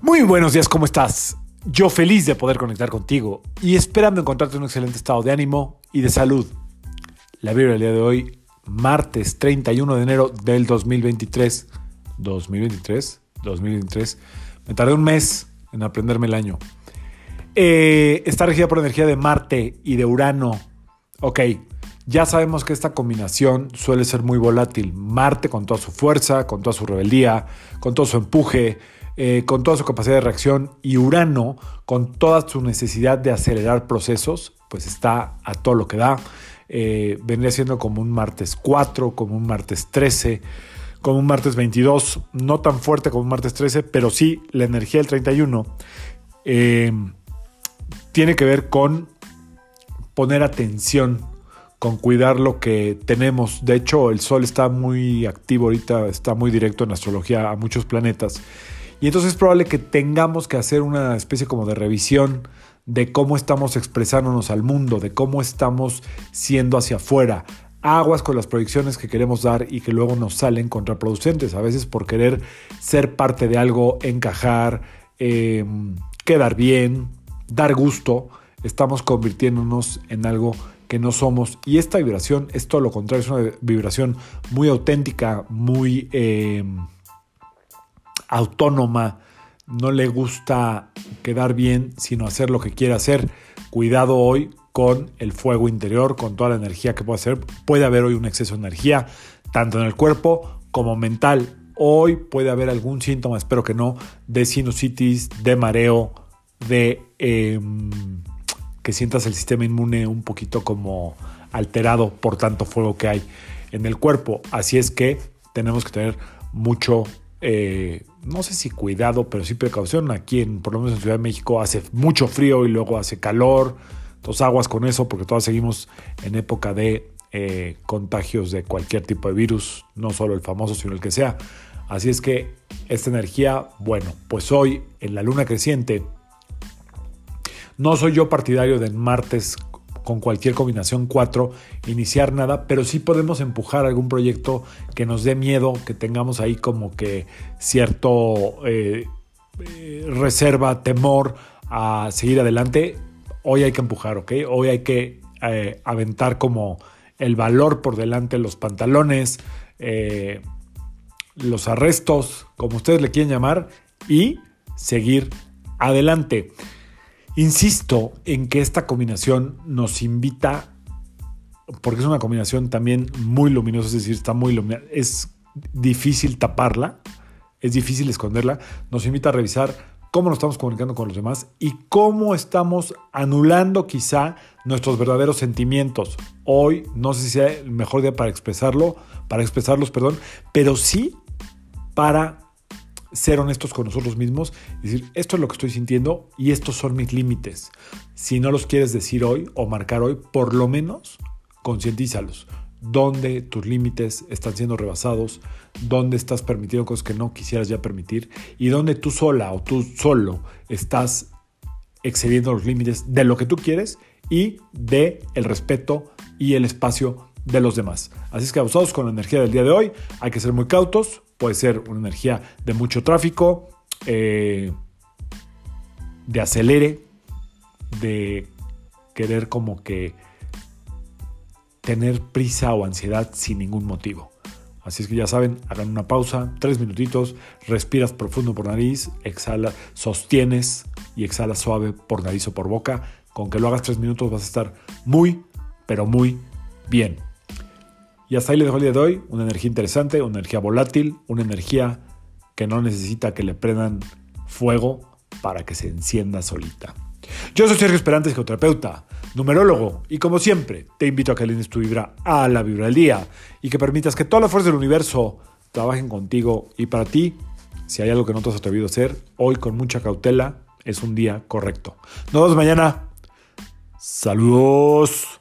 Muy buenos días, ¿cómo estás? Yo feliz de poder conectar contigo y esperando encontrarte en un excelente estado de ánimo y de salud. La Biblia del día de hoy, martes 31 de enero del 2023. 2023, 2023. Me tardé un mes en aprenderme el año. Eh, está regida por energía de Marte y de Urano. Ok, ya sabemos que esta combinación suele ser muy volátil. Marte con toda su fuerza, con toda su rebeldía, con todo su empuje, eh, con toda su capacidad de reacción, y Urano con toda su necesidad de acelerar procesos, pues está a todo lo que da. Eh, vendría siendo como un martes 4, como un martes 13, como un martes 22, no tan fuerte como un martes 13, pero sí la energía del 31 eh, tiene que ver con poner atención, con cuidar lo que tenemos. De hecho, el Sol está muy activo ahorita, está muy directo en astrología a muchos planetas. Y entonces es probable que tengamos que hacer una especie como de revisión de cómo estamos expresándonos al mundo, de cómo estamos siendo hacia afuera. Aguas con las proyecciones que queremos dar y que luego nos salen contraproducentes, a veces por querer ser parte de algo, encajar, em, quedar bien, dar gusto, estamos convirtiéndonos en algo que no somos. Y esta vibración es todo lo contrario, es una vibración muy auténtica, muy... Em, autónoma, no le gusta quedar bien, sino hacer lo que quiere hacer. Cuidado hoy con el fuego interior, con toda la energía que puede hacer. Puede haber hoy un exceso de energía, tanto en el cuerpo como mental. Hoy puede haber algún síntoma, espero que no, de sinusitis, de mareo, de em, que sientas el sistema inmune un poquito como alterado por tanto fuego que hay en el cuerpo. Así es que tenemos que tener mucho eh, no sé si cuidado, pero sí precaución. Aquí, en, por lo menos en Ciudad de México, hace mucho frío y luego hace calor. Entonces, aguas con eso, porque todos seguimos en época de eh, contagios de cualquier tipo de virus, no solo el famoso, sino el que sea. Así es que esta energía, bueno, pues hoy en la luna creciente, no soy yo partidario del martes con cualquier combinación 4 iniciar nada, pero sí podemos empujar algún proyecto que nos dé miedo, que tengamos ahí como que cierto eh, eh, reserva, temor a seguir adelante. Hoy hay que empujar, ¿ok? Hoy hay que eh, aventar como el valor por delante, los pantalones, los arrestos, como ustedes le quieren llamar, y seguir adelante. Insisto en que esta combinación nos invita, porque es una combinación también muy luminosa, es decir, está muy luminosa, es difícil taparla, es difícil esconderla, nos invita a revisar cómo nos estamos comunicando con los demás y cómo estamos anulando quizá nuestros verdaderos sentimientos. Hoy no sé si sea el mejor día para expresarlo, para expresarlos, perdón, pero sí para ser honestos con nosotros mismos decir, esto es lo que estoy sintiendo y estos son mis límites. Si no los quieres decir hoy o marcar hoy, por lo menos concientízalos. Dónde tus límites están siendo rebasados, dónde estás permitiendo cosas que no quisieras ya permitir y dónde tú sola o tú solo estás excediendo los límites de lo que tú quieres y de el respeto y el espacio de los demás. Así es que abusados con la energía del día de hoy, hay que ser muy cautos, puede ser una energía de mucho tráfico, eh, de acelere, de querer como que tener prisa o ansiedad sin ningún motivo. Así es que ya saben, hagan una pausa, tres minutitos, respiras profundo por nariz, exhala, sostienes y exhala suave por nariz o por boca. Con que lo hagas tres minutos vas a estar muy, pero muy bien. Y hasta ahí les dejo el día de hoy. Una energía interesante, una energía volátil, una energía que no necesita que le prendan fuego para que se encienda solita. Yo soy Sergio Esperante, psicoterapeuta, numerólogo, y como siempre, te invito a que alines tu vibra a la vibra del día y que permitas que todas las fuerzas del universo trabajen contigo y para ti. Si hay algo que no te has atrevido a hacer, hoy con mucha cautela es un día correcto. Nos vemos mañana. Saludos.